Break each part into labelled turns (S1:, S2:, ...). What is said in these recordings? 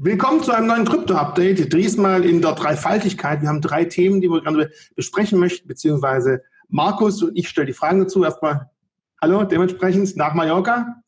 S1: Willkommen zu einem neuen Krypto-Update. Diesmal in der Dreifaltigkeit. Wir haben drei Themen, die wir gerne besprechen möchten, beziehungsweise Markus und ich stelle die Fragen dazu. Erstmal Hallo, dementsprechend nach Mallorca.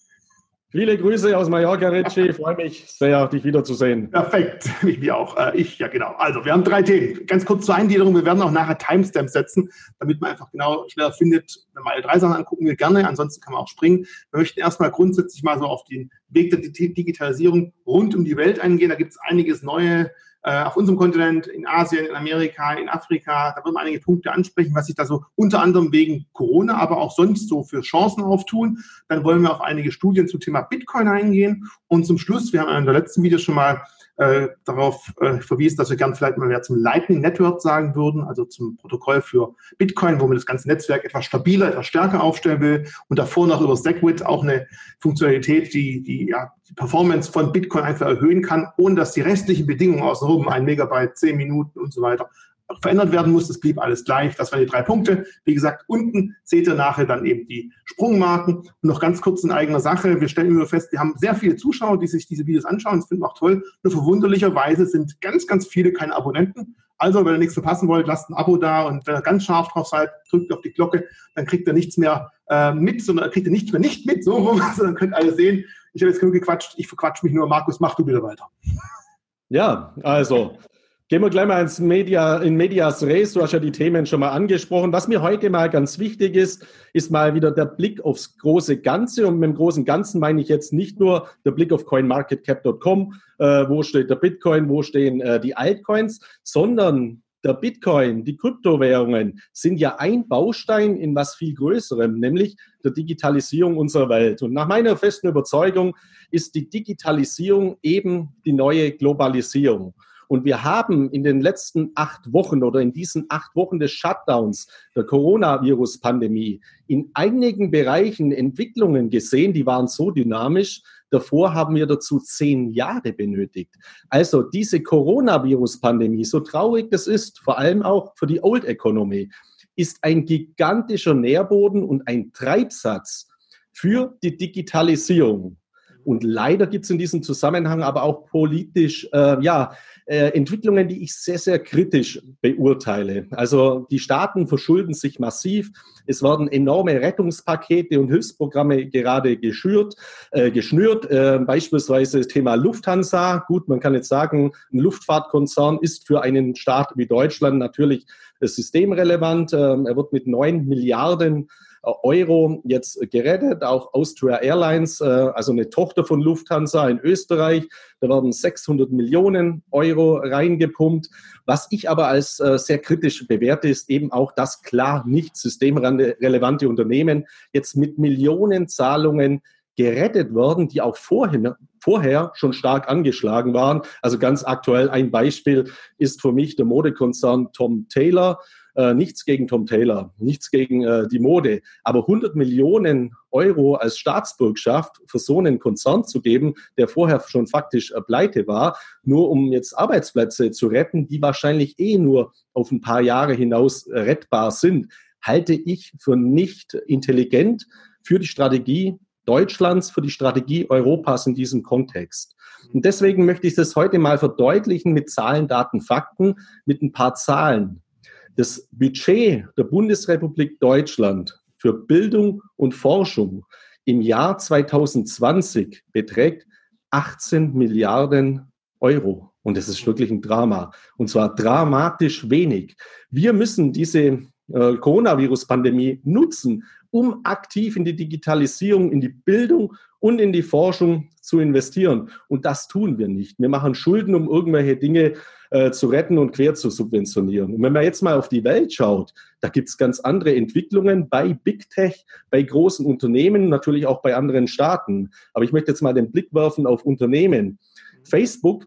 S2: Viele Grüße aus Mallorca. Ich freue mich sehr, dich wiederzusehen.
S1: Perfekt, ich mir auch. Äh, ich, ja genau. Also, wir haben drei Themen. Ganz kurz zur Eingliederung. Wir werden auch nachher Timestamps setzen, damit man einfach genau schneller findet, wenn man alle drei Sachen angucken will, gerne. Ansonsten kann man auch springen. Wir möchten erstmal grundsätzlich mal so auf den Weg der Digitalisierung rund um die Welt eingehen. Da gibt es einiges neue äh, auf unserem Kontinent, in Asien, in Amerika, in Afrika. Da wird man einige Punkte ansprechen, was sich da so unter anderem wegen Corona, aber auch sonst so für Chancen auftun. Dann wollen wir auf einige Studien zum Thema Bitcoin eingehen. Und zum Schluss, wir haben in der letzten Video schon mal äh, darauf äh, verwiesen, dass wir gern vielleicht mal mehr zum Lightning Network sagen würden, also zum Protokoll für Bitcoin, wo man das ganze Netzwerk etwas stabiler, etwas stärker aufstellen will und davor noch über SegWit auch eine Funktionalität, die die, ja, die Performance von Bitcoin einfach erhöhen kann, ohne dass die restlichen Bedingungen außenrum, ein Megabyte, zehn Minuten und so weiter, verändert werden muss. Das blieb alles gleich. Das waren die drei Punkte. Wie gesagt, unten seht ihr nachher dann eben die Sprungmarken. Und noch ganz kurz in eigener Sache. Wir stellen immer fest, wir haben sehr viele Zuschauer, die sich diese Videos anschauen. Das finden wir auch toll. Nur verwunderlicherweise sind ganz, ganz viele keine Abonnenten. Also, wenn ihr nichts verpassen wollt, lasst ein Abo da und wenn ihr ganz scharf drauf seid, drückt auf die Glocke, dann kriegt ihr nichts mehr äh, mit, sondern kriegt ihr nichts mehr nicht mit, so rum, sondern könnt alle sehen. Ich habe jetzt genug gequatscht, ich verquatsche mich nur. Markus, mach du wieder weiter.
S2: Ja, also Gehen wir gleich mal ins Media, in Medias Res. Du hast ja die Themen schon mal angesprochen. Was mir heute mal ganz wichtig ist, ist mal wieder der Blick aufs große Ganze. Und mit dem großen Ganzen meine ich jetzt nicht nur der Blick auf coinmarketcap.com, äh, wo steht der Bitcoin, wo stehen äh, die Altcoins, sondern der Bitcoin, die Kryptowährungen sind ja ein Baustein in was viel Größerem, nämlich der Digitalisierung unserer Welt. Und nach meiner festen Überzeugung ist die Digitalisierung eben die neue Globalisierung. Und wir haben in den letzten acht Wochen oder in diesen acht Wochen des Shutdowns der Coronavirus-Pandemie in einigen Bereichen Entwicklungen gesehen, die waren so dynamisch. Davor haben wir dazu zehn Jahre benötigt. Also diese Coronavirus-Pandemie, so traurig das ist, vor allem auch für die Old Economy, ist ein gigantischer Nährboden und ein Treibsatz für die Digitalisierung. Und leider gibt es in diesem Zusammenhang aber auch politisch äh, ja, äh, Entwicklungen, die ich sehr, sehr kritisch beurteile. Also die Staaten verschulden sich massiv. Es werden enorme Rettungspakete und Hilfsprogramme gerade geschürt, äh, geschnürt. Äh, beispielsweise das Thema Lufthansa. Gut, man kann jetzt sagen, ein Luftfahrtkonzern ist für einen Staat wie Deutschland natürlich systemrelevant. Ähm, er wird mit neun Milliarden Euro jetzt gerettet, auch Austria Airlines, äh, also eine Tochter von Lufthansa in Österreich. Da werden 600 Millionen Euro reingepumpt. Was ich aber als äh, sehr kritisch bewerte, ist eben auch, dass klar nicht systemrelevante Unternehmen jetzt mit Millionenzahlungen gerettet werden, die auch vorhin, vorher schon stark angeschlagen waren. Also ganz aktuell ein Beispiel ist für mich der Modekonzern Tom Taylor. Äh, nichts gegen Tom Taylor, nichts gegen äh, die Mode, aber 100 Millionen Euro als Staatsbürgschaft für so einen Konzern zu geben, der vorher schon faktisch äh, pleite war, nur um jetzt Arbeitsplätze zu retten, die wahrscheinlich eh nur auf ein paar Jahre hinaus äh, rettbar sind, halte ich für nicht intelligent für die Strategie Deutschlands, für die Strategie Europas in diesem Kontext. Und deswegen möchte ich das heute mal verdeutlichen mit Zahlen, Daten, Fakten, mit ein paar Zahlen. Das Budget der Bundesrepublik Deutschland für Bildung und Forschung im Jahr 2020 beträgt 18 Milliarden Euro. Und das ist wirklich ein Drama. Und zwar dramatisch wenig. Wir müssen diese äh, Coronavirus-Pandemie nutzen, um aktiv in die Digitalisierung, in die Bildung und in die Forschung zu investieren. Und das tun wir nicht. Wir machen Schulden, um irgendwelche Dinge äh, zu retten und quer zu subventionieren. Und wenn man jetzt mal auf die Welt schaut, da gibt es ganz andere Entwicklungen bei Big Tech, bei großen Unternehmen, natürlich auch bei anderen Staaten. Aber ich möchte jetzt mal den Blick werfen auf Unternehmen. Facebook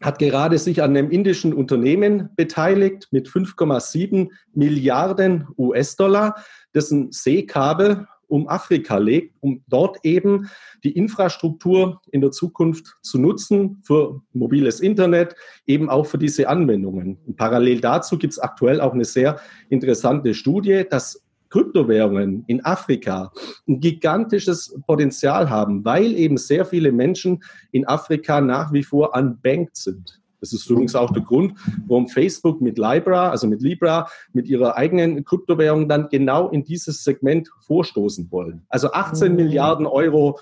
S2: hat gerade sich an einem indischen Unternehmen beteiligt mit 5,7 Milliarden US-Dollar, dessen Seekabel um Afrika legt, um dort eben die Infrastruktur in der Zukunft zu nutzen für mobiles Internet, eben auch für diese Anwendungen. Und parallel dazu gibt es aktuell auch eine sehr interessante Studie, dass Kryptowährungen in Afrika ein gigantisches Potenzial haben, weil eben sehr viele Menschen in Afrika nach wie vor unbanked sind. Das ist übrigens auch der Grund, warum Facebook mit Libra, also mit Libra, mit ihrer eigenen Kryptowährung dann genau in dieses Segment vorstoßen wollen. Also 18 Milliarden Euro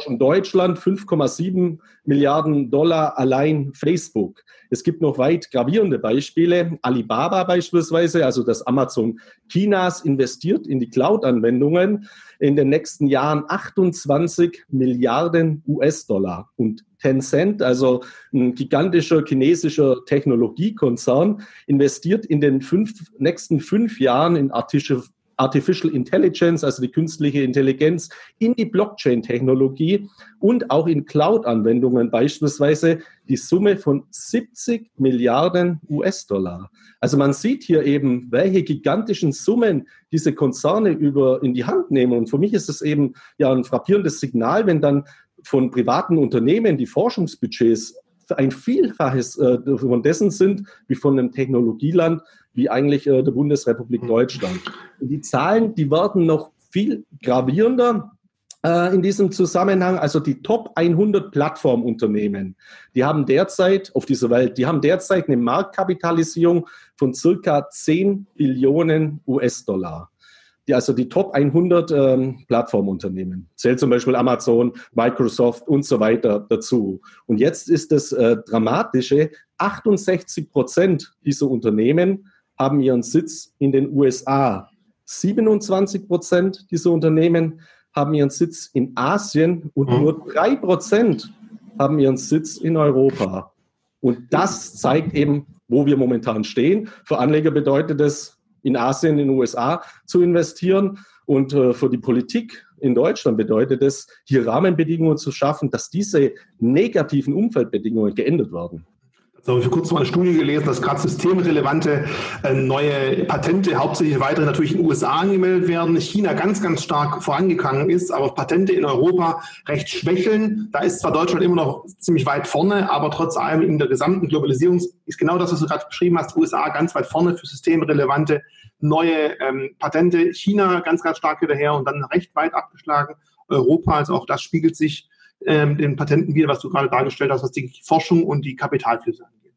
S2: Forschung Deutschland, 5,7 Milliarden Dollar allein Facebook. Es gibt noch weit gravierende Beispiele. Alibaba beispielsweise, also das Amazon Chinas, investiert in die Cloud-Anwendungen in den nächsten Jahren 28 Milliarden US-Dollar. Und Tencent, also ein gigantischer chinesischer Technologiekonzern, investiert in den fünf, nächsten fünf Jahren in Artificial Intelligence, also die künstliche Intelligenz, in die Blockchain-Technologie und auch in Cloud-Anwendungen beispielsweise die Summe von 70 Milliarden US-Dollar. Also man sieht hier eben, welche gigantischen Summen diese Konzerne über in die Hand nehmen. Und für mich ist es eben ja ein frappierendes Signal, wenn dann von privaten Unternehmen die Forschungsbudgets ein Vielfaches äh, von dessen sind wie von einem Technologieland wie eigentlich äh, der Bundesrepublik mhm. Deutschland. Und die Zahlen, die werden noch viel gravierender äh, in diesem Zusammenhang. Also die Top 100 Plattformunternehmen, die haben derzeit auf dieser Welt, die haben derzeit eine Marktkapitalisierung von circa 10 Billionen US-Dollar die, also die Top 100 ähm, Plattformunternehmen. Zählt zum Beispiel Amazon, Microsoft und so weiter dazu. Und jetzt ist das äh, Dramatische, 68 Prozent dieser Unternehmen haben ihren Sitz in den USA. 27 Prozent dieser Unternehmen haben ihren Sitz in Asien und mhm. nur drei Prozent haben ihren Sitz in Europa. Und das zeigt eben, wo wir momentan stehen. Für Anleger bedeutet es, in Asien, in den USA zu investieren. Und äh, für die Politik in Deutschland bedeutet es, hier Rahmenbedingungen zu schaffen, dass diese negativen Umfeldbedingungen geändert werden.
S1: So, ich habe kurz mal eine Studie gelesen, dass gerade systemrelevante äh, neue Patente hauptsächlich weiterhin natürlich in den USA angemeldet werden. China ganz, ganz stark vorangegangen ist, aber Patente in Europa recht schwächeln. Da ist zwar Deutschland immer noch ziemlich weit vorne, aber trotz allem in der gesamten Globalisierung ist genau das, was du gerade beschrieben hast, USA ganz weit vorne für systemrelevante neue ähm, Patente. China ganz, ganz stark hinterher und dann recht weit abgeschlagen. Europa, also auch das spiegelt sich ähm, den Patenten wieder, was du gerade dargestellt hast, was die Forschung und die Kapitalflüsse angeht.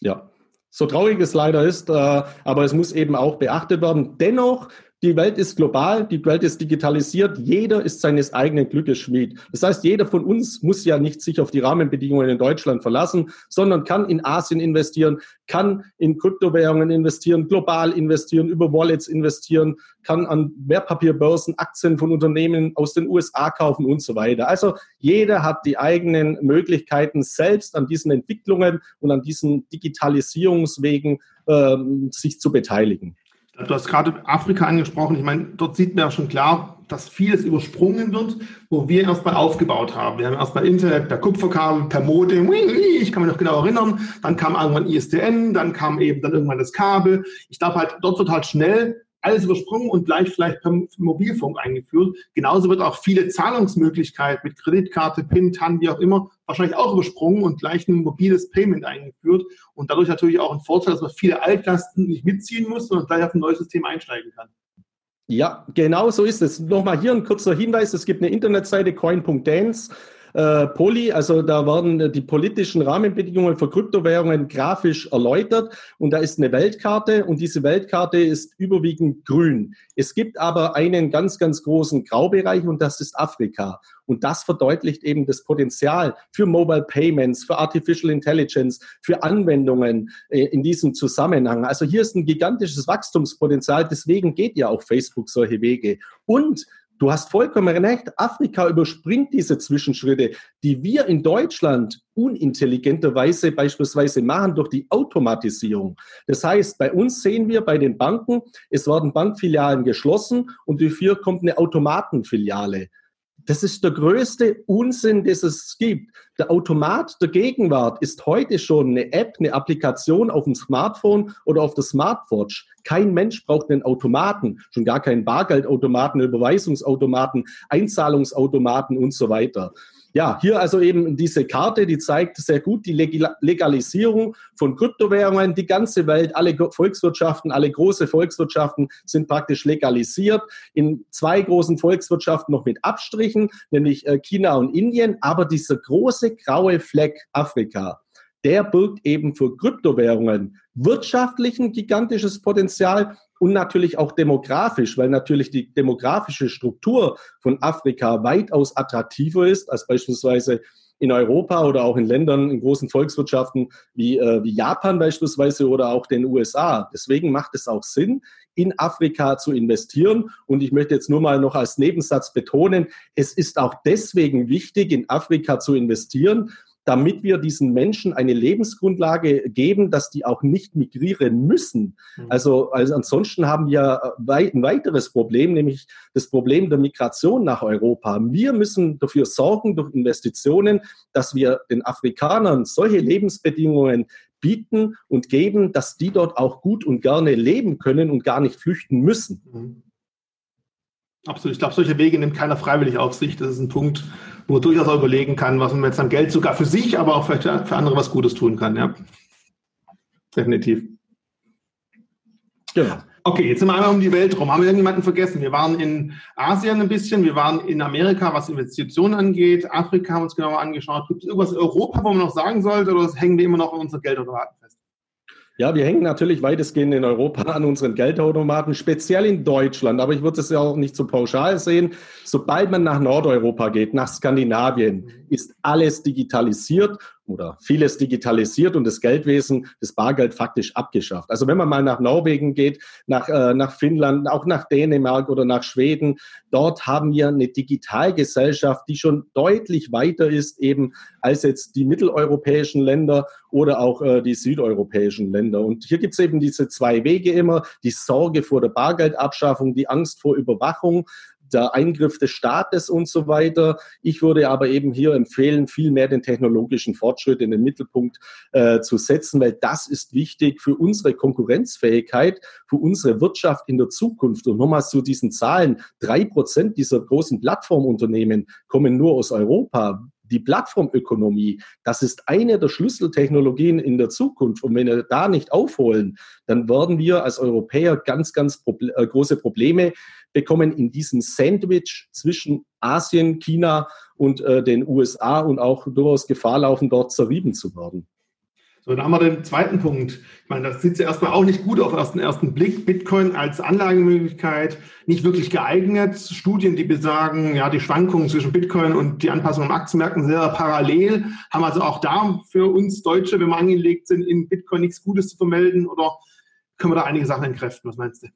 S2: Ja, so traurig es leider ist, äh, aber es muss eben auch beachtet werden. Dennoch die Welt ist global, die Welt ist digitalisiert, jeder ist seines eigenen Glückes Schmied. Das heißt, jeder von uns muss ja nicht sich auf die Rahmenbedingungen in Deutschland verlassen, sondern kann in Asien investieren, kann in Kryptowährungen investieren, global investieren, über Wallets investieren, kann an Wertpapierbörsen Aktien von Unternehmen aus den USA kaufen und so weiter. Also jeder hat die eigenen Möglichkeiten, selbst an diesen Entwicklungen und an diesen Digitalisierungswegen äh, sich zu beteiligen.
S1: Du hast gerade Afrika angesprochen. Ich meine, dort sieht man ja schon klar, dass vieles übersprungen wird, wo wir erstmal aufgebaut haben. Wir haben erstmal Internet per Kupferkabel, per Modem, ich kann mich noch genau erinnern. Dann kam irgendwann ISDN, dann kam eben dann irgendwann das Kabel. Ich glaube halt, dort wird halt schnell alles übersprungen und gleich vielleicht per Mobilfunk eingeführt. Genauso wird auch viele Zahlungsmöglichkeiten mit Kreditkarte, PIN, TAN, wie auch immer, wahrscheinlich auch übersprungen und gleich ein mobiles Payment eingeführt. Und dadurch natürlich auch ein Vorteil, dass man viele Altlasten nicht mitziehen muss, sondern gleich auf ein neues System einsteigen kann.
S2: Ja, genau so ist es. Nochmal hier ein kurzer Hinweis. Es gibt eine Internetseite coin.dance äh, Poly, also da werden die politischen Rahmenbedingungen für Kryptowährungen grafisch erläutert und da ist eine Weltkarte und diese Weltkarte ist überwiegend grün. Es gibt aber einen ganz, ganz großen Graubereich und das ist Afrika. Und das verdeutlicht eben das Potenzial für Mobile Payments, für Artificial Intelligence, für Anwendungen äh, in diesem Zusammenhang. Also hier ist ein gigantisches Wachstumspotenzial. Deswegen geht ja auch Facebook solche Wege. Und Du hast vollkommen recht. Afrika überspringt diese Zwischenschritte, die wir in Deutschland unintelligenterweise beispielsweise machen durch die Automatisierung. Das heißt, bei uns sehen wir bei den Banken, es werden Bankfilialen geschlossen und dafür kommt eine Automatenfiliale. Das ist der größte Unsinn, das es gibt. Der Automat der Gegenwart ist heute schon eine App, eine Applikation auf dem Smartphone oder auf der Smartwatch. Kein Mensch braucht einen Automaten, schon gar keinen Bargeldautomaten, Überweisungsautomaten, Einzahlungsautomaten und so weiter. Ja, hier also eben diese Karte, die zeigt sehr gut die Legalisierung von Kryptowährungen. Die ganze Welt, alle Volkswirtschaften, alle große Volkswirtschaften sind praktisch legalisiert. In zwei großen Volkswirtschaften noch mit Abstrichen, nämlich äh, China und Indien. Aber dieser große graue Fleck Afrika, der birgt eben für Kryptowährungen wirtschaftlich ein gigantisches Potenzial und natürlich auch demografisch, weil natürlich die demografische Struktur von Afrika weitaus attraktiver ist als beispielsweise in Europa oder auch in Ländern, in großen Volkswirtschaften wie, äh, wie Japan beispielsweise oder auch den USA. Deswegen macht es auch Sinn, in Afrika zu investieren. Und ich möchte jetzt nur mal noch als Nebensatz betonen, es ist auch deswegen wichtig, in Afrika zu investieren, damit wir diesen Menschen eine Lebensgrundlage geben, dass die auch nicht migrieren müssen. Mhm. Also, also ansonsten haben wir ein weiteres Problem, nämlich das Problem der Migration nach Europa. Wir müssen dafür sorgen, durch Investitionen, dass wir den Afrikanern solche Lebensbedingungen bieten und geben, dass die dort auch gut und gerne leben können und gar nicht flüchten müssen. Mhm.
S1: Absolut. Ich glaube, solche Wege nimmt keiner freiwillig auf sich. Das ist ein Punkt, wo man durchaus auch überlegen kann, was man jetzt an Geld sogar für sich, aber auch vielleicht für andere was Gutes tun kann. Ja. Definitiv. Ja. Okay, jetzt sind wir einmal um die Welt rum. Haben wir irgendjemanden vergessen? Wir waren in Asien ein bisschen, wir waren in Amerika, was Investitionen angeht. Afrika haben wir uns genauer angeschaut. Gibt es irgendwas in Europa, wo man noch sagen sollte, oder hängen wir immer noch an unser Geldautomaten fest?
S2: Ja, wir hängen natürlich weitestgehend in Europa an unseren Geldautomaten, speziell in Deutschland. Aber ich würde es ja auch nicht so pauschal sehen. Sobald man nach Nordeuropa geht, nach Skandinavien, ist alles digitalisiert oder vieles digitalisiert und das Geldwesen, das Bargeld faktisch abgeschafft. Also wenn man mal nach Norwegen geht, nach, äh, nach Finnland, auch nach Dänemark oder nach Schweden, dort haben wir eine Digitalgesellschaft, die schon deutlich weiter ist eben als jetzt die mitteleuropäischen Länder oder auch äh, die südeuropäischen Länder. Und hier gibt es eben diese zwei Wege immer, die Sorge vor der Bargeldabschaffung, die Angst vor Überwachung der Eingriff des Staates und so weiter. Ich würde aber eben hier empfehlen, viel mehr den technologischen Fortschritt in den Mittelpunkt äh, zu setzen, weil das ist wichtig für unsere Konkurrenzfähigkeit, für unsere Wirtschaft in der Zukunft. Und nochmal zu diesen Zahlen. Drei Prozent dieser großen Plattformunternehmen kommen nur aus Europa die Plattformökonomie, das ist eine der Schlüsseltechnologien in der Zukunft. Und wenn wir da nicht aufholen, dann werden wir als Europäer ganz, ganz Proble äh, große Probleme bekommen in diesem Sandwich zwischen Asien, China und äh, den USA und auch durchaus Gefahr laufen, dort zerrieben zu werden.
S1: So, dann haben wir den zweiten Punkt. Ich meine, das sieht ja erstmal auch nicht gut auf den ersten Blick. Bitcoin als Anlagemöglichkeit nicht wirklich geeignet. Studien, die besagen, ja, die Schwankungen zwischen Bitcoin und die Anpassung am Aktienmärkten sind sehr parallel. Haben also auch da für uns Deutsche, wenn wir angelegt sind, in Bitcoin nichts Gutes zu vermelden oder können wir da einige Sachen entkräften? Was meinst du?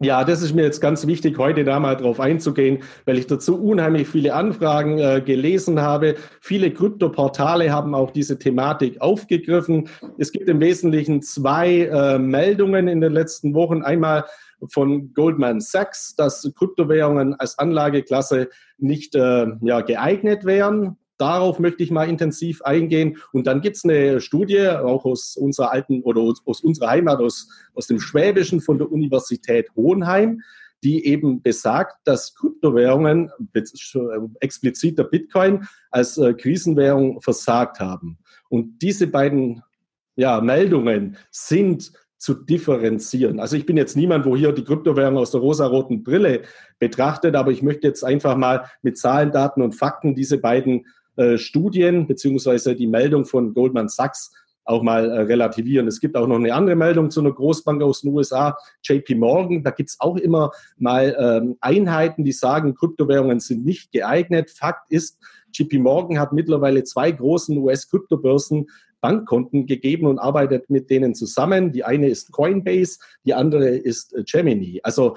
S2: Ja, das ist mir jetzt ganz wichtig, heute da mal drauf einzugehen, weil ich dazu unheimlich viele Anfragen äh, gelesen habe. Viele Kryptoportale haben auch diese Thematik aufgegriffen. Es gibt im Wesentlichen zwei äh, Meldungen in den letzten Wochen. Einmal von Goldman Sachs, dass Kryptowährungen als Anlageklasse nicht äh, ja, geeignet wären. Darauf möchte ich mal intensiv eingehen. Und dann gibt es eine Studie, auch aus unserer alten oder aus unserer Heimat, aus, aus dem Schwäbischen von der Universität Hohenheim, die eben besagt, dass Kryptowährungen, explizit der Bitcoin, als äh, Krisenwährung versagt haben. Und diese beiden ja, Meldungen sind zu differenzieren. Also ich bin jetzt niemand, wo hier die Kryptowährung aus der rosaroten Brille betrachtet, aber ich möchte jetzt einfach mal mit Zahlen, Daten und Fakten diese beiden äh, Studien beziehungsweise die Meldung von Goldman Sachs auch mal äh, relativieren. Es gibt auch noch eine andere Meldung zu einer Großbank aus den USA, JP Morgan. Da gibt es auch immer mal ähm, Einheiten, die sagen, Kryptowährungen sind nicht geeignet. Fakt ist, JP Morgan hat mittlerweile zwei großen US-Kryptobörsen Bankkonten gegeben und arbeitet mit denen zusammen. Die eine ist Coinbase, die andere ist äh, Gemini. Also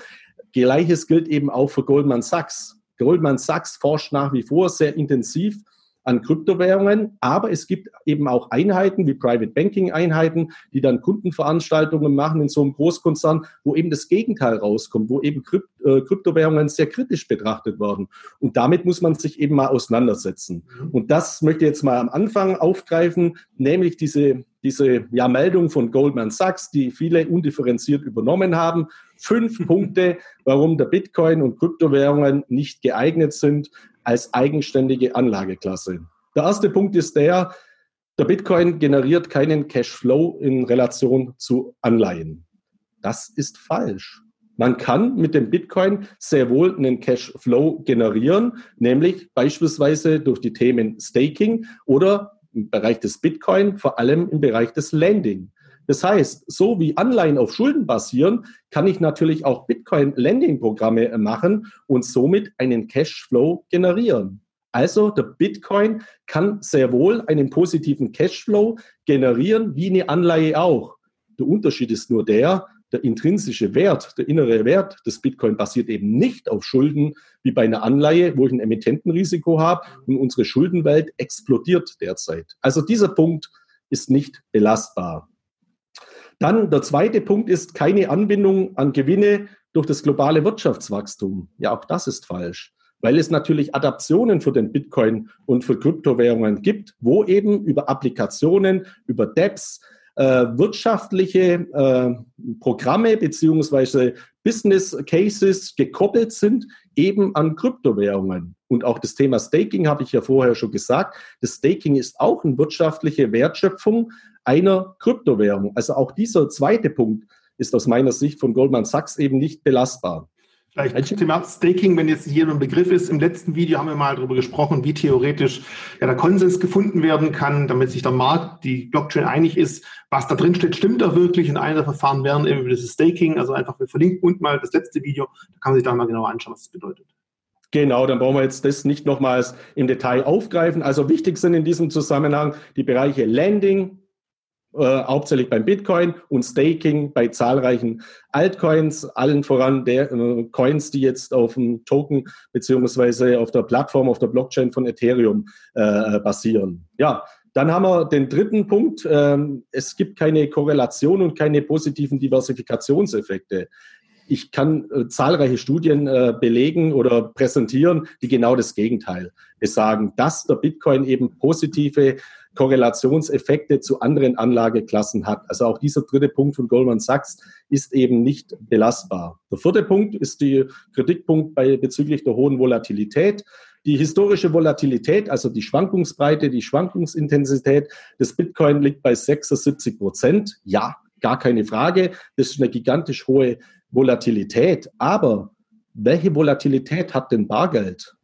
S2: gleiches gilt eben auch für Goldman Sachs. Goldman Sachs forscht nach wie vor sehr intensiv an Kryptowährungen, aber es gibt eben auch Einheiten wie Private Banking Einheiten, die dann Kundenveranstaltungen machen in so einem Großkonzern, wo eben das Gegenteil rauskommt, wo eben Krypt äh, Kryptowährungen sehr kritisch betrachtet werden. Und damit muss man sich eben mal auseinandersetzen. Mhm. Und das möchte ich jetzt mal am Anfang aufgreifen, nämlich diese diese ja, Meldung von Goldman Sachs, die viele undifferenziert übernommen haben. Fünf Punkte, warum der Bitcoin und Kryptowährungen nicht geeignet sind als eigenständige Anlageklasse. Der erste Punkt ist der, der Bitcoin generiert keinen Cashflow in Relation zu Anleihen. Das ist falsch. Man kann mit dem Bitcoin sehr wohl einen Cashflow generieren, nämlich beispielsweise durch die Themen Staking oder im Bereich des Bitcoin, vor allem im Bereich des Lending. Das heißt, so wie Anleihen auf Schulden basieren, kann ich natürlich auch Bitcoin-Lending-Programme machen und somit einen Cashflow generieren. Also der Bitcoin kann sehr wohl einen positiven Cashflow generieren, wie eine Anleihe auch. Der Unterschied ist nur der, der intrinsische Wert, der innere Wert des Bitcoin basiert eben nicht auf Schulden wie bei einer Anleihe, wo ich ein Emittentenrisiko habe und unsere Schuldenwelt explodiert derzeit. Also dieser Punkt ist nicht belastbar. Dann der zweite Punkt ist keine Anbindung an Gewinne durch das globale Wirtschaftswachstum. Ja, auch das ist falsch, weil es natürlich Adaptionen für den Bitcoin und für Kryptowährungen gibt, wo eben über Applikationen, über DEPs, äh, wirtschaftliche äh, Programme beziehungsweise Business Cases gekoppelt sind eben an Kryptowährungen. Und auch das Thema Staking habe ich ja vorher schon gesagt. Das Staking ist auch eine wirtschaftliche Wertschöpfung einer Kryptowährung. Also auch dieser zweite Punkt ist aus meiner Sicht von Goldman Sachs eben nicht belastbar.
S1: Vielleicht zum Thema Staking, wenn jetzt hier ein Begriff ist. Im letzten Video haben wir mal darüber gesprochen, wie theoretisch ja, der Konsens gefunden werden kann, damit sich der Markt, die Blockchain einig ist, was da drin steht, stimmt da wirklich. Und einer der Verfahren wären eben das Staking. Also einfach, wir verlinken unten mal das letzte Video, da kann man sich da mal genauer anschauen, was das bedeutet.
S2: Genau, dann brauchen wir jetzt das nicht nochmals im Detail aufgreifen. Also wichtig sind in diesem Zusammenhang die Bereiche Landing, äh, hauptsächlich beim Bitcoin und Staking bei zahlreichen Altcoins, allen voran der äh, Coins, die jetzt auf dem Token beziehungsweise auf der Plattform, auf der Blockchain von Ethereum äh, basieren. Ja, dann haben wir den dritten Punkt. Ähm, es gibt keine Korrelation und keine positiven Diversifikationseffekte. Ich kann äh, zahlreiche Studien äh, belegen oder präsentieren, die genau das Gegenteil besagen, dass der Bitcoin eben positive Korrelationseffekte zu anderen Anlageklassen hat. Also auch dieser dritte Punkt von Goldman Sachs ist eben nicht belastbar. Der vierte Punkt ist die Kritikpunkt bei, bezüglich der hohen Volatilität. Die historische Volatilität, also die Schwankungsbreite, die Schwankungsintensität des Bitcoin liegt bei 76 Prozent. Ja, gar keine Frage. Das ist eine gigantisch hohe Volatilität. Aber welche Volatilität hat denn Bargeld?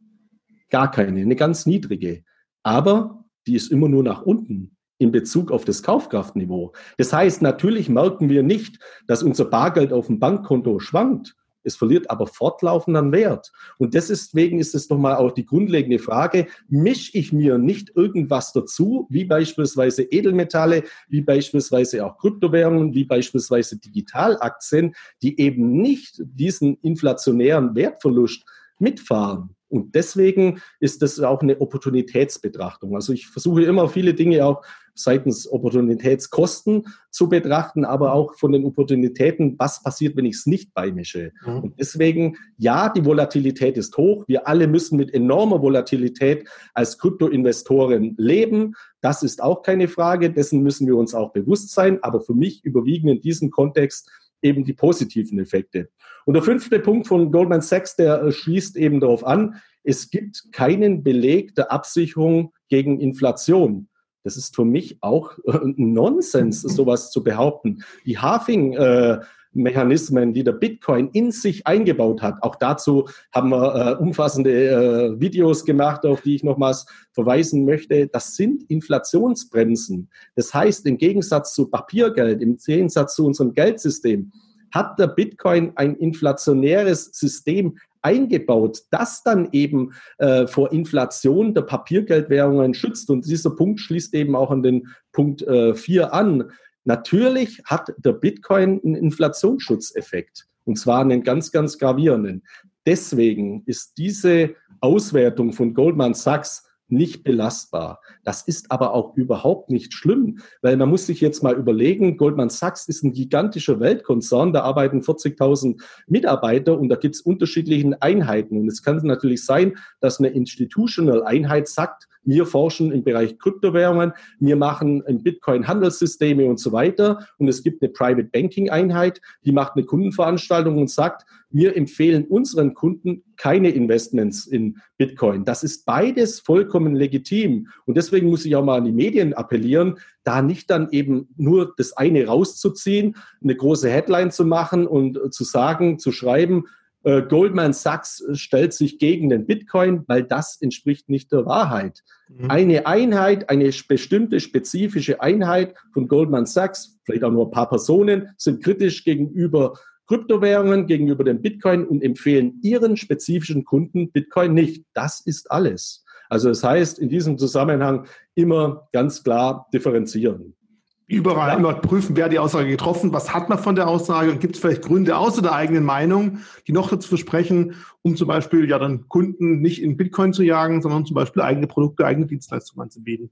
S2: Gar keine, eine ganz niedrige. Aber die ist immer nur nach unten in Bezug auf das Kaufkraftniveau. Das heißt, natürlich merken wir nicht, dass unser Bargeld auf dem Bankkonto schwankt. Es verliert aber fortlaufend an Wert. Und deswegen ist es nochmal auch die grundlegende Frage, mische ich mir nicht irgendwas dazu, wie beispielsweise Edelmetalle, wie beispielsweise auch Kryptowährungen, wie beispielsweise Digitalaktien, die eben nicht diesen inflationären Wertverlust mitfahren. Und deswegen ist das auch eine Opportunitätsbetrachtung. Also ich versuche immer viele Dinge auch seitens Opportunitätskosten zu betrachten, aber auch von den Opportunitäten, was passiert, wenn ich es nicht beimische. Mhm. Und deswegen, ja, die Volatilität ist hoch. Wir alle müssen mit enormer Volatilität als Kryptoinvestoren leben. Das ist auch keine Frage. Dessen müssen wir uns auch bewusst sein. Aber für mich überwiegen in diesem Kontext eben die positiven Effekte. Und der fünfte Punkt von Goldman Sachs, der äh, schließt eben darauf an, es gibt keinen Beleg der Absicherung gegen Inflation. Das ist für mich auch äh, Nonsens, sowas zu behaupten. Die Halving, äh, Mechanismen, die der Bitcoin in sich eingebaut hat. Auch dazu haben wir äh, umfassende äh, Videos gemacht, auf die ich nochmals verweisen möchte. Das sind Inflationsbremsen. Das heißt, im Gegensatz zu Papiergeld, im Gegensatz zu unserem Geldsystem, hat der Bitcoin ein inflationäres System eingebaut, das dann eben äh, vor Inflation der Papiergeldwährungen schützt. Und dieser Punkt schließt eben auch an den Punkt 4 äh, an. Natürlich hat der Bitcoin einen Inflationsschutzeffekt und zwar einen ganz, ganz gravierenden. Deswegen ist diese Auswertung von Goldman Sachs nicht belastbar. Das ist aber auch überhaupt nicht schlimm, weil man muss sich jetzt mal überlegen, Goldman Sachs ist ein gigantischer Weltkonzern, da arbeiten 40.000 Mitarbeiter und da gibt es unterschiedliche Einheiten. Und es kann natürlich sein, dass eine Institutional Einheit sagt, wir forschen im Bereich Kryptowährungen, wir machen im Bitcoin Handelssysteme und so weiter. Und es gibt eine Private Banking Einheit, die macht eine Kundenveranstaltung und sagt, wir empfehlen unseren Kunden keine Investments in Bitcoin. Das ist beides vollkommen legitim. Und deswegen muss ich auch mal an die Medien appellieren, da nicht dann eben nur das eine rauszuziehen, eine große Headline zu machen und zu sagen, zu schreiben, äh, Goldman Sachs stellt sich gegen den Bitcoin, weil das entspricht nicht der Wahrheit. Mhm. Eine Einheit, eine bestimmte spezifische Einheit von Goldman Sachs, vielleicht auch nur ein paar Personen, sind kritisch gegenüber Kryptowährungen, gegenüber dem Bitcoin und empfehlen ihren spezifischen Kunden Bitcoin nicht. Das ist alles. Also das heißt, in diesem Zusammenhang immer ganz klar differenzieren
S1: überall immer prüfen, wer die Aussage getroffen, was hat man von der Aussage und gibt es vielleicht Gründe außer der eigenen Meinung, die noch dazu sprechen, um zum Beispiel ja dann Kunden nicht in Bitcoin zu jagen, sondern zum Beispiel eigene Produkte, eigene Dienstleistungen anzubieten.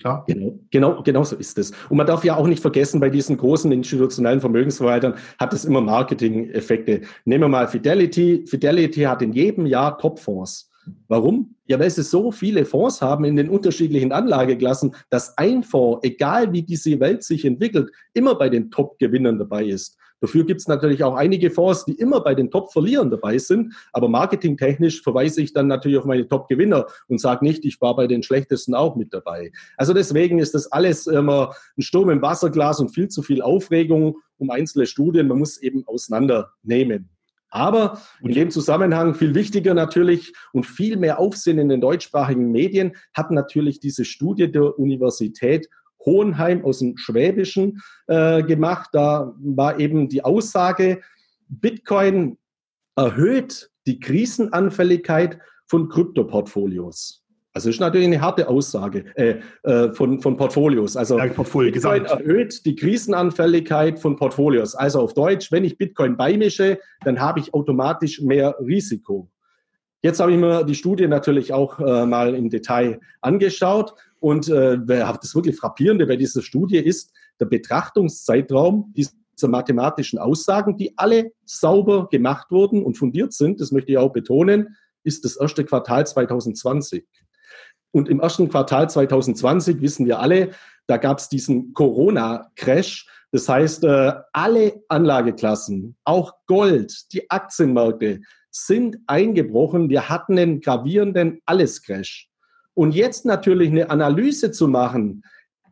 S2: Klar. Genau, genau, genau so ist es. Und man darf ja auch nicht vergessen, bei diesen großen institutionellen Vermögensverwaltern hat es immer Marketing-Effekte. Nehmen wir mal Fidelity. Fidelity hat in jedem Jahr Topfonds. Warum? Ja, weil sie so viele Fonds haben in den unterschiedlichen Anlageklassen, dass ein Fonds, egal wie diese Welt sich entwickelt, immer bei den Top-Gewinnern dabei ist. Dafür gibt es natürlich auch einige Fonds, die immer bei den Top-Verlierern dabei sind. Aber marketingtechnisch verweise ich dann natürlich auf meine Top-Gewinner und sage nicht, ich war bei den schlechtesten auch mit dabei. Also deswegen ist das alles immer ein Sturm im Wasserglas und viel zu viel Aufregung um einzelne Studien. Man muss eben auseinandernehmen. Aber in dem Zusammenhang viel wichtiger natürlich und viel mehr Aufsehen in den deutschsprachigen Medien hat natürlich diese Studie der Universität Hohenheim aus dem Schwäbischen äh, gemacht. Da war eben die Aussage, Bitcoin erhöht die Krisenanfälligkeit von Kryptoportfolios. Also ist natürlich eine harte Aussage äh, äh, von, von Portfolios. Also ja, Portfolio Bitcoin gesamt. erhöht die Krisenanfälligkeit von Portfolios. Also auf Deutsch, wenn ich Bitcoin beimische, dann habe ich automatisch mehr Risiko. Jetzt habe ich mir die Studie natürlich auch äh, mal im Detail angeschaut und äh, das wirklich frappierende bei dieser Studie ist der Betrachtungszeitraum dieser mathematischen Aussagen, die alle sauber gemacht wurden und fundiert sind. Das möchte ich auch betonen, ist das erste Quartal 2020. Und im ersten Quartal 2020 wissen wir alle, da gab es diesen Corona-Crash. Das heißt, äh, alle Anlageklassen, auch Gold, die Aktienmärkte sind eingebrochen. Wir hatten einen gravierenden Alles-Crash. Und jetzt natürlich eine Analyse zu machen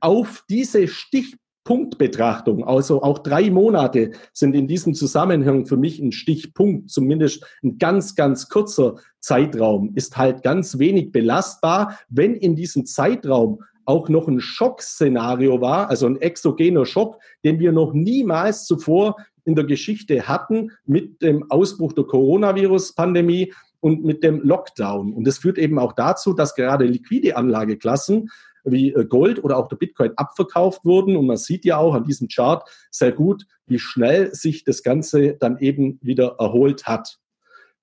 S2: auf diese Stichpunkte, Punktbetrachtung. Also auch drei Monate sind in diesem Zusammenhang für mich ein Stichpunkt, zumindest ein ganz, ganz kurzer Zeitraum, ist halt ganz wenig belastbar, wenn in diesem Zeitraum auch noch ein Schockszenario war, also ein exogener Schock, den wir noch niemals zuvor in der Geschichte hatten mit dem Ausbruch der Coronavirus-Pandemie und mit dem Lockdown. Und das führt eben auch dazu, dass gerade liquide Anlageklassen wie äh, Gold oder auch der Bitcoin abverkauft wurden. Und man sieht ja auch an diesem Chart sehr gut, wie schnell sich das Ganze dann eben wieder erholt hat.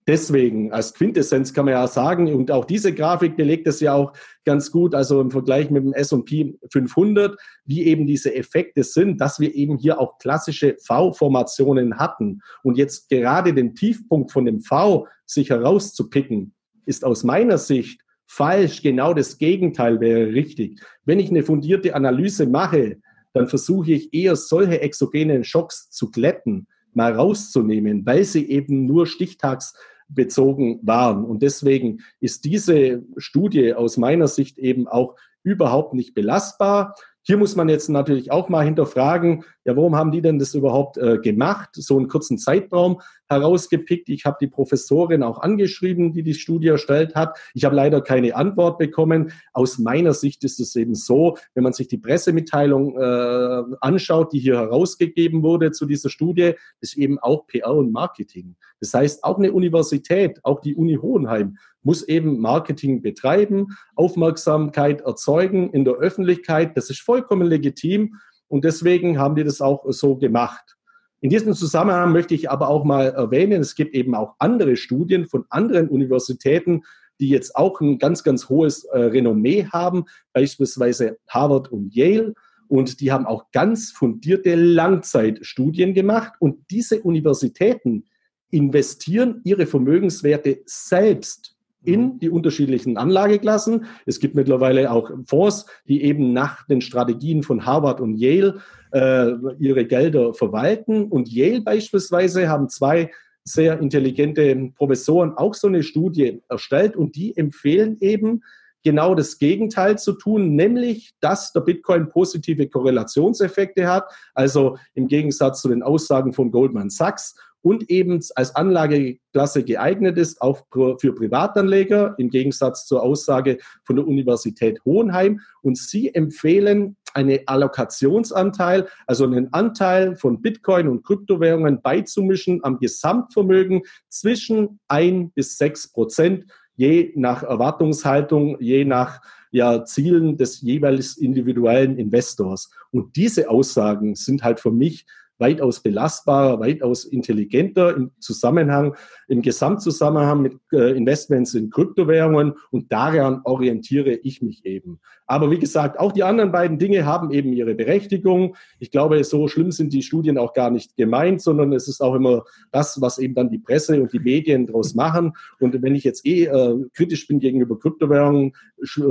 S2: Deswegen, als Quintessenz kann man ja sagen, und auch diese Grafik belegt es ja auch ganz gut, also im Vergleich mit dem S&P 500, wie eben diese Effekte sind, dass wir eben hier auch klassische V-Formationen hatten. Und jetzt gerade den Tiefpunkt von dem V sich herauszupicken, ist aus meiner Sicht falsch. Genau das Gegenteil wäre richtig. Wenn ich eine fundierte Analyse mache, dann versuche ich eher solche exogenen Schocks zu glätten, mal rauszunehmen, weil sie eben nur stichtagsbezogen waren. Und deswegen ist diese Studie aus meiner Sicht eben auch überhaupt nicht belastbar. Hier muss man jetzt natürlich auch mal hinterfragen, ja, warum haben die denn das überhaupt äh, gemacht? So einen kurzen Zeitraum herausgepickt. Ich habe die Professorin auch angeschrieben, die die Studie erstellt hat. Ich habe leider keine Antwort bekommen. Aus meiner Sicht ist es eben so, wenn man sich die Pressemitteilung äh, anschaut, die hier herausgegeben wurde zu dieser Studie, ist eben auch PR und Marketing. Das heißt, auch eine Universität, auch die Uni Hohenheim, muss eben Marketing betreiben, Aufmerksamkeit erzeugen in der Öffentlichkeit. Das ist vollkommen legitim und deswegen haben die das auch so gemacht. In diesem Zusammenhang möchte ich aber auch mal erwähnen, es gibt eben auch andere Studien von anderen Universitäten, die jetzt auch ein ganz, ganz hohes äh, Renommee haben, beispielsweise Harvard und Yale. Und die haben auch ganz fundierte Langzeitstudien gemacht. Und diese Universitäten investieren ihre Vermögenswerte selbst in die unterschiedlichen Anlageklassen. Es gibt mittlerweile auch Fonds, die eben nach den Strategien von Harvard und Yale äh, ihre Gelder verwalten. Und Yale beispielsweise haben zwei sehr intelligente Professoren auch so eine Studie erstellt und die empfehlen eben, genau das Gegenteil zu tun, nämlich, dass der Bitcoin positive Korrelationseffekte hat, also im Gegensatz zu den Aussagen von Goldman Sachs und eben als Anlageklasse geeignet ist, auch für Privatanleger, im Gegensatz zur Aussage von der Universität Hohenheim. Und sie empfehlen einen Allokationsanteil, also einen Anteil von Bitcoin und Kryptowährungen beizumischen am Gesamtvermögen zwischen ein bis sechs Prozent, je nach Erwartungshaltung, je nach ja, Zielen des jeweils individuellen Investors. Und diese Aussagen sind halt für mich weitaus belastbarer, weitaus intelligenter im Zusammenhang, im Gesamtzusammenhang mit äh, Investments in Kryptowährungen und daran orientiere ich mich eben. Aber wie gesagt, auch die anderen beiden Dinge haben eben ihre Berechtigung. Ich glaube, so schlimm sind die Studien auch gar nicht gemeint, sondern es ist auch immer das, was eben dann die Presse und die Medien daraus machen. Und wenn ich jetzt eh äh, kritisch bin gegenüber Kryptowährungen, äh,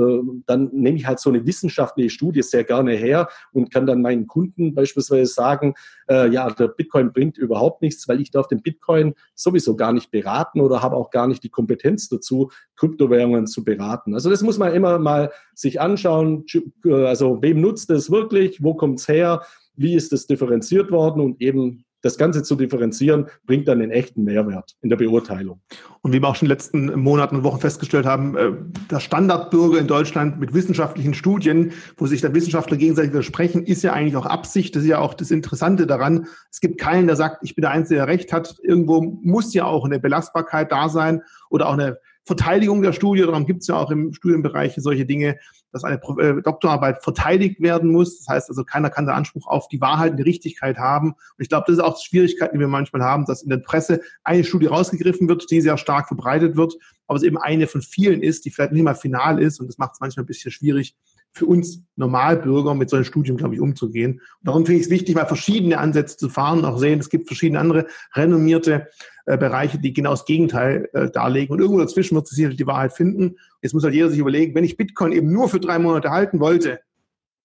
S2: dann nehme ich halt so eine wissenschaftliche Studie sehr gerne her und kann dann meinen Kunden beispielsweise sagen, äh, ja, der Bitcoin bringt überhaupt nichts, weil ich darf den Bitcoin sowieso gar nicht beraten oder habe auch gar nicht die Kompetenz dazu, Kryptowährungen zu beraten. Also das muss man immer mal sich anschauen. Also wem nutzt es wirklich? Wo kommt es her? Wie ist es differenziert worden? Und eben das Ganze zu differenzieren, bringt dann den echten Mehrwert in der Beurteilung.
S1: Und wie wir auch schon in den letzten Monaten und Wochen festgestellt haben, äh, der Standardbürger in Deutschland mit wissenschaftlichen Studien, wo sich dann Wissenschaftler gegenseitig widersprechen, ist ja eigentlich auch Absicht. Das ist ja auch das Interessante daran. Es gibt keinen, der sagt, ich bin der Einzige, der Recht hat. Irgendwo muss ja auch eine Belastbarkeit da sein oder auch eine Verteidigung der Studie, darum gibt es ja auch im Studienbereich solche Dinge, dass eine äh, Doktorarbeit verteidigt werden muss. Das heißt also, keiner kann den Anspruch auf die Wahrheit und die Richtigkeit haben. Und ich glaube, das ist auch die Schwierigkeit, die wir manchmal haben, dass in der Presse eine Studie rausgegriffen wird, die sehr stark verbreitet wird, aber es eben eine von vielen ist, die vielleicht nicht mal final ist. Und das macht es manchmal ein bisschen schwierig, für uns Normalbürger mit solchen Studien, glaube ich, umzugehen. Und darum finde ich es wichtig, mal verschiedene Ansätze zu fahren, auch sehen, es gibt verschiedene andere renommierte äh, Bereiche, die genau das Gegenteil äh, darlegen. Und irgendwo dazwischen wird sich die Wahrheit finden. Jetzt muss halt jeder sich überlegen, wenn ich Bitcoin eben nur für drei Monate halten wollte,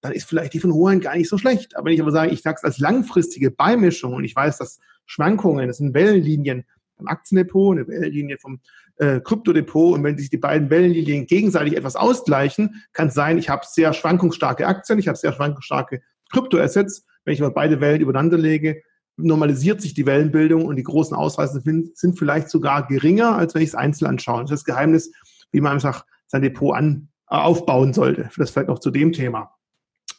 S1: dann ist vielleicht die von Hohen gar nicht so schlecht. Aber wenn ich aber sage, ich sage es als langfristige Beimischung und ich weiß, dass Schwankungen, das sind Wellenlinien vom Aktiendepot, eine Wellenlinie vom äh, Kryptodepot und wenn sich die beiden Wellenlinien gegenseitig etwas ausgleichen, kann es sein, ich habe sehr schwankungsstarke Aktien, ich habe sehr schwankungsstarke Kryptoassets. Wenn ich aber beide Wellen übereinander lege, normalisiert sich die Wellenbildung und die großen Ausreißer sind vielleicht sogar geringer, als wenn ich es einzeln anschaue. Das ist das Geheimnis, wie man einfach sein Depot an, äh, aufbauen sollte. Das vielleicht noch zu dem Thema.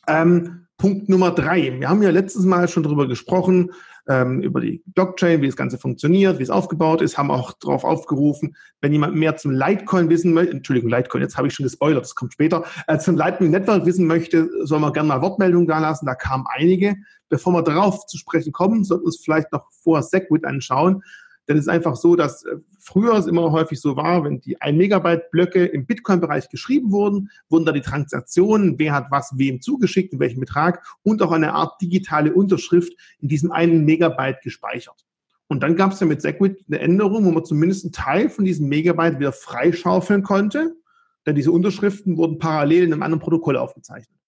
S1: Ähm, Punkt Nummer drei. Wir haben ja letztes Mal schon darüber gesprochen, ähm, über die Blockchain, wie das Ganze funktioniert, wie es aufgebaut ist, haben auch darauf aufgerufen, wenn jemand mehr zum Litecoin wissen möchte, Entschuldigung, Litecoin, jetzt habe ich schon gespoilert, das kommt später, äh, zum Lightning Network wissen möchte, soll man gerne mal Wortmeldungen da lassen, da kamen einige. Bevor wir darauf zu sprechen kommen, sollten wir uns vielleicht noch vor Segwit anschauen. Denn es ist einfach so, dass äh, früher es immer häufig so war, wenn die 1 Megabyte Blöcke im Bitcoin-Bereich geschrieben wurden, wurden da die Transaktionen, wer hat was wem zugeschickt, in welchem Betrag und auch eine Art digitale Unterschrift in diesem einen Megabyte gespeichert. Und dann gab es ja mit Segwit eine Änderung, wo man zumindest einen Teil von diesem Megabyte wieder freischaufeln konnte, denn diese Unterschriften wurden parallel in einem anderen Protokoll aufgezeichnet.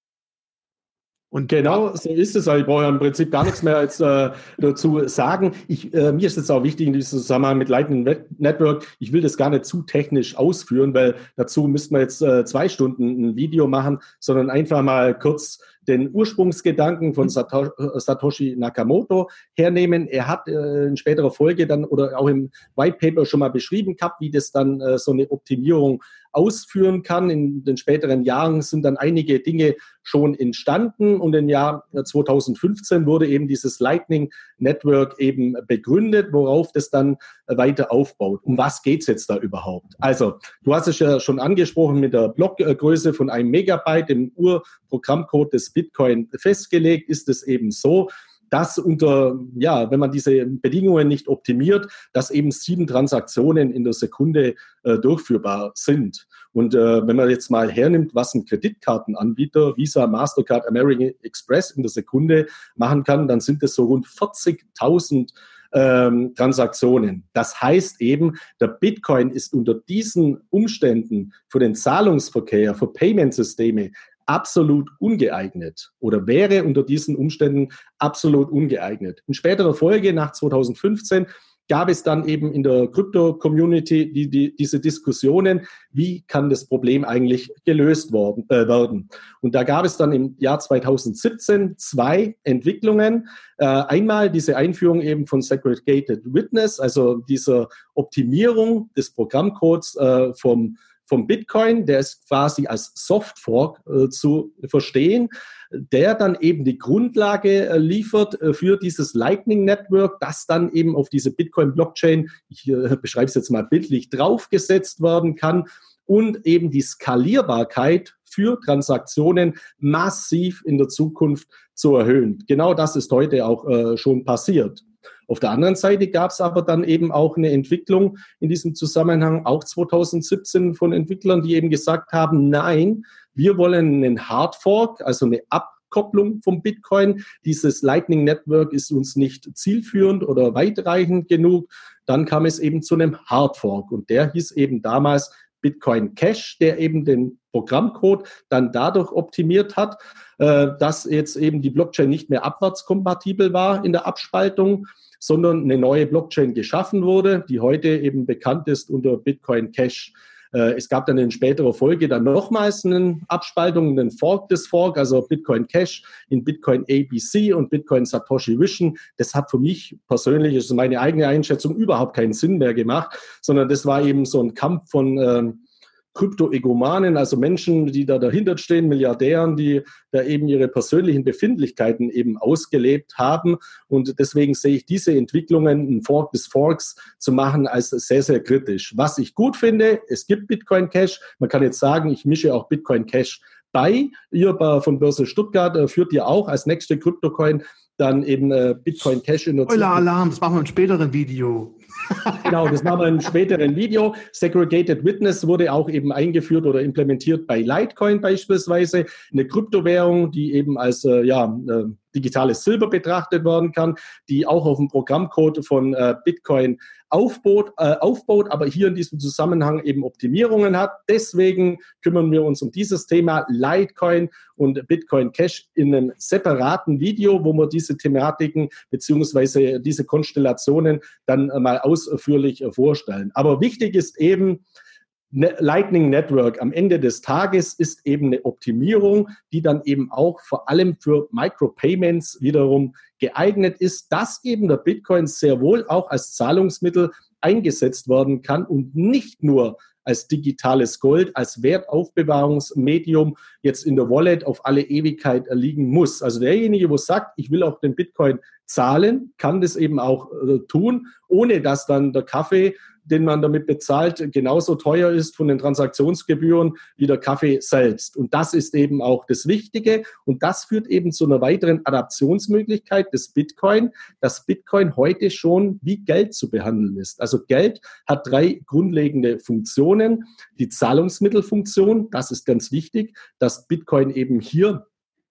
S2: Und genau so ist es. Also ich brauche ja im Prinzip gar nichts mehr jetzt, äh, dazu sagen. Ich, äh, mir ist jetzt auch wichtig in diesem Zusammenhang mit Lightning Network, ich will das gar nicht zu technisch ausführen, weil dazu müssten wir jetzt äh, zwei Stunden ein Video machen, sondern einfach mal kurz den Ursprungsgedanken von Satoshi Nakamoto hernehmen. Er hat äh, in späterer Folge dann oder auch im White Paper schon mal beschrieben gehabt, wie das dann äh, so eine Optimierung ausführen kann. In den späteren Jahren sind dann einige Dinge schon entstanden und im Jahr 2015 wurde eben dieses Lightning Network eben begründet, worauf das dann weiter aufbaut. Um was geht's jetzt da überhaupt? Also, du hast es ja schon angesprochen mit der Blockgröße von einem Megabyte im Urprogrammcode des Bitcoin festgelegt, ist es eben so, dass unter, ja, wenn man diese Bedingungen nicht optimiert, dass eben sieben Transaktionen in der Sekunde äh, durchführbar sind. Und äh, wenn man jetzt mal hernimmt, was ein Kreditkartenanbieter, Visa, Mastercard, American Express in der Sekunde machen kann, dann sind es so rund 40.000 ähm, Transaktionen. Das heißt eben, der Bitcoin ist unter diesen Umständen für den Zahlungsverkehr, für Payment-Systeme absolut ungeeignet oder wäre unter diesen Umständen absolut ungeeignet. In späterer Folge nach 2015 gab es dann eben in der Krypto-Community die, die, diese Diskussionen, wie kann das Problem eigentlich gelöst worden, äh, werden. Und da gab es dann im Jahr 2017 zwei Entwicklungen. Äh, einmal diese Einführung eben von Segregated Witness, also dieser Optimierung des Programmcodes äh, vom vom Bitcoin, der ist quasi als Softfork äh, zu verstehen, der dann eben die Grundlage äh, liefert äh, für dieses Lightning Network, das dann eben auf diese Bitcoin-Blockchain, ich äh, beschreibe es jetzt mal bildlich, draufgesetzt werden kann und eben die Skalierbarkeit für Transaktionen massiv in der Zukunft zu erhöhen. Genau das ist heute auch äh, schon passiert. Auf der anderen Seite gab es aber dann eben auch eine Entwicklung in diesem Zusammenhang, auch 2017 von Entwicklern, die eben gesagt haben, nein, wir wollen einen Hardfork, also eine Abkopplung vom Bitcoin. Dieses Lightning Network ist uns nicht zielführend oder weitreichend genug. Dann kam es eben zu einem Hardfork und der hieß eben damals Bitcoin Cash, der eben den Programmcode dann dadurch optimiert hat, äh, dass jetzt eben die Blockchain nicht mehr abwärtskompatibel war in der Abspaltung, sondern eine neue Blockchain geschaffen wurde, die heute eben bekannt ist unter Bitcoin Cash. Äh, es gab dann in späterer Folge dann nochmals eine Abspaltung, einen Fork des Fork, also Bitcoin Cash in Bitcoin ABC und Bitcoin Satoshi Vision. Das hat für mich persönlich, das ist meine eigene Einschätzung, überhaupt keinen Sinn mehr gemacht, sondern das war eben so ein Kampf von ähm, Krypto-Egomanen, also Menschen, die da dahinter stehen, Milliardären, die da eben ihre persönlichen Befindlichkeiten eben ausgelebt haben. Und deswegen sehe ich diese Entwicklungen, ein Fork des Forks zu machen, als sehr, sehr kritisch. Was ich gut finde, es gibt Bitcoin Cash. Man kann jetzt sagen, ich mische auch Bitcoin Cash bei. Ihr von Börse Stuttgart äh, führt ihr auch als nächste Kryptocoin dann eben äh, Bitcoin Cash in der
S1: Euler Alarm, das machen wir im späteren Video.
S2: Genau, das machen wir im späteren Video. Segregated Witness wurde auch eben eingeführt oder implementiert bei Litecoin beispielsweise, eine Kryptowährung, die eben als äh, ja, äh, digitales Silber betrachtet werden kann, die auch auf dem Programmcode von äh, Bitcoin aufbaut, äh, aufbaut, aber hier in diesem Zusammenhang eben Optimierungen hat. Deswegen kümmern wir uns um dieses Thema Litecoin und Bitcoin Cash in einem separaten Video, wo wir diese Thematiken beziehungsweise diese Konstellationen dann mal ausführlich vorstellen. Aber wichtig ist eben, Ne, Lightning Network am Ende des Tages ist eben eine Optimierung, die dann eben auch vor allem für Micropayments wiederum geeignet ist, dass eben der Bitcoin sehr wohl auch als Zahlungsmittel eingesetzt werden kann und nicht nur als digitales Gold, als Wertaufbewahrungsmedium jetzt in der Wallet auf alle Ewigkeit erliegen muss. Also derjenige, wo sagt, ich will auch den Bitcoin zahlen, kann das eben auch äh, tun, ohne dass dann der Kaffee den man damit bezahlt, genauso teuer ist von den Transaktionsgebühren wie der Kaffee selbst. Und das ist eben auch das Wichtige. Und das führt eben zu einer weiteren Adaptionsmöglichkeit des Bitcoin, dass Bitcoin heute schon wie Geld zu behandeln ist. Also Geld hat drei grundlegende Funktionen. Die Zahlungsmittelfunktion, das ist ganz wichtig, dass Bitcoin eben hier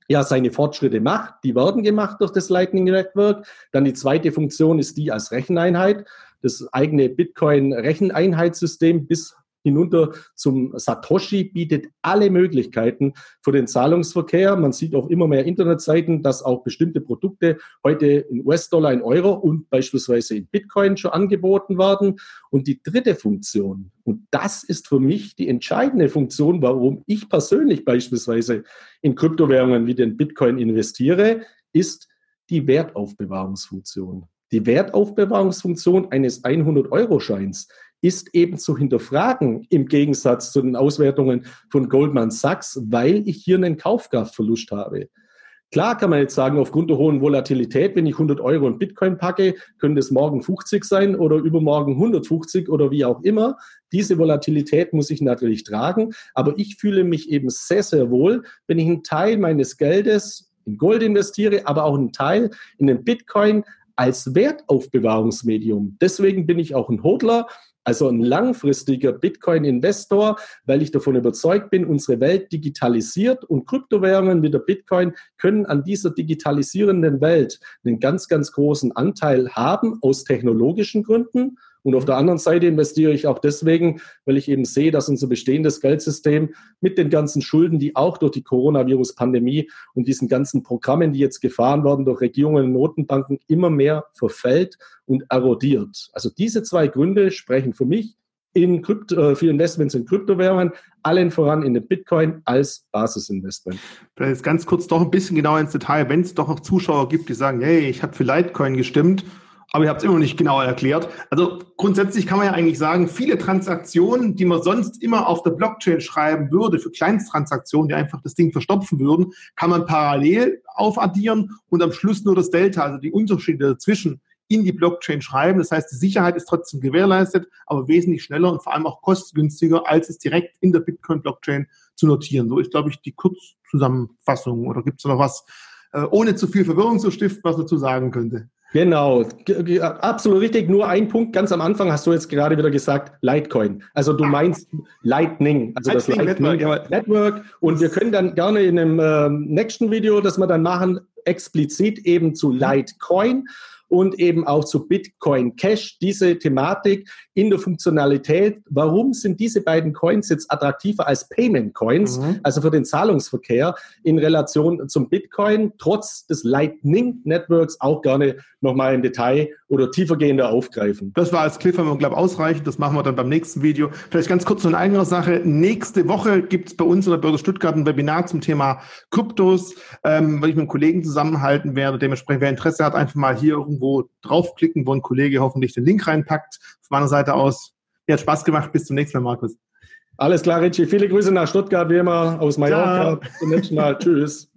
S2: ja seine Fortschritte macht. Die werden gemacht durch das Lightning Network. Dann die zweite Funktion ist die als Recheneinheit das eigene Bitcoin-Recheneinheitssystem bis hinunter zum Satoshi bietet alle Möglichkeiten für den Zahlungsverkehr. Man sieht auch immer mehr Internetseiten, dass auch bestimmte Produkte heute in US-Dollar, in Euro und beispielsweise in Bitcoin schon angeboten werden. Und die dritte Funktion, und das ist für mich die entscheidende Funktion, warum ich persönlich beispielsweise in Kryptowährungen wie den Bitcoin investiere, ist die Wertaufbewahrungsfunktion. Die Wertaufbewahrungsfunktion eines 100-Euro-Scheins ist eben zu hinterfragen im Gegensatz zu den Auswertungen von Goldman Sachs, weil ich hier einen Kaufkraftverlust habe. Klar kann man jetzt sagen, aufgrund der hohen Volatilität, wenn ich 100 Euro in Bitcoin packe, können das morgen 50 sein oder übermorgen 150 oder wie auch immer. Diese Volatilität muss ich natürlich tragen, aber ich fühle mich eben sehr, sehr wohl, wenn ich einen Teil meines Geldes in Gold investiere, aber auch einen Teil in den Bitcoin als Wertaufbewahrungsmedium. Deswegen bin ich auch ein Hodler. Also ein langfristiger Bitcoin-Investor, weil ich davon überzeugt bin, unsere Welt digitalisiert und Kryptowährungen wie der Bitcoin können an dieser digitalisierenden Welt einen ganz, ganz großen Anteil haben aus technologischen Gründen und auf der anderen Seite investiere ich auch deswegen, weil ich eben sehe, dass unser bestehendes Geldsystem mit den ganzen Schulden, die auch durch die Coronavirus-Pandemie und diesen ganzen Programmen, die jetzt gefahren werden durch Regierungen und Notenbanken, immer mehr verfällt und erodiert. Also diese zwei Gründe sprechen für mich in Krypto, äh, für Investments in Kryptowährungen, allen voran in den Bitcoin als Basisinvestment.
S1: Vielleicht ganz kurz doch ein bisschen genauer ins Detail, wenn es doch auch Zuschauer gibt, die sagen, hey, ich habe für Litecoin gestimmt aber ihr habt es immer noch nicht genau erklärt. Also grundsätzlich kann man ja eigentlich sagen, viele Transaktionen, die man sonst immer auf der Blockchain schreiben würde, für Kleinsttransaktionen, die einfach das Ding verstopfen würden, kann man parallel aufaddieren und am Schluss nur das Delta, also die Unterschiede dazwischen, in die Blockchain schreiben. Das heißt, die Sicherheit ist trotzdem gewährleistet, aber wesentlich schneller und vor allem auch kostengünstiger, als es direkt in der Bitcoin-Blockchain zu notieren. So ist, glaube ich, die Kurzzusammenfassung. Oder gibt es noch was, äh, ohne zu viel Verwirrung zu stiften, was dazu sagen könnte?
S2: Genau, absolut richtig. Nur ein Punkt ganz am Anfang hast du jetzt gerade wieder gesagt, Litecoin. Also du meinst Lightning, also das Lightning Network, Network. Und wir können dann gerne in einem äh, nächsten Video, das wir dann machen, explizit eben zu Litecoin und eben auch zu Bitcoin Cash, diese Thematik in der Funktionalität. Warum sind diese beiden Coins jetzt attraktiver als Payment Coins, mhm. also für den Zahlungsverkehr in Relation zum Bitcoin, trotz des Lightning Networks auch gerne nochmal im Detail oder tiefergehender aufgreifen.
S1: Das war als Cliffhanger, glaube ich, ausreichend. Das machen wir dann beim nächsten Video. Vielleicht ganz kurz noch eine andere Sache. Nächste Woche gibt es bei uns in der Börse Stuttgart ein Webinar zum Thema Kryptos, ähm, weil ich mit einem Kollegen zusammenhalten werde. Dementsprechend, wer Interesse hat, einfach mal hier irgendwo draufklicken, wo ein Kollege hoffentlich den Link reinpackt. Von meiner Seite aus, mir hat Spaß gemacht. Bis zum nächsten Mal, Markus.
S2: Alles klar, Richie. Viele Grüße nach Stuttgart, wie immer, aus Mallorca. Bis zum nächsten Mal. Tschüss.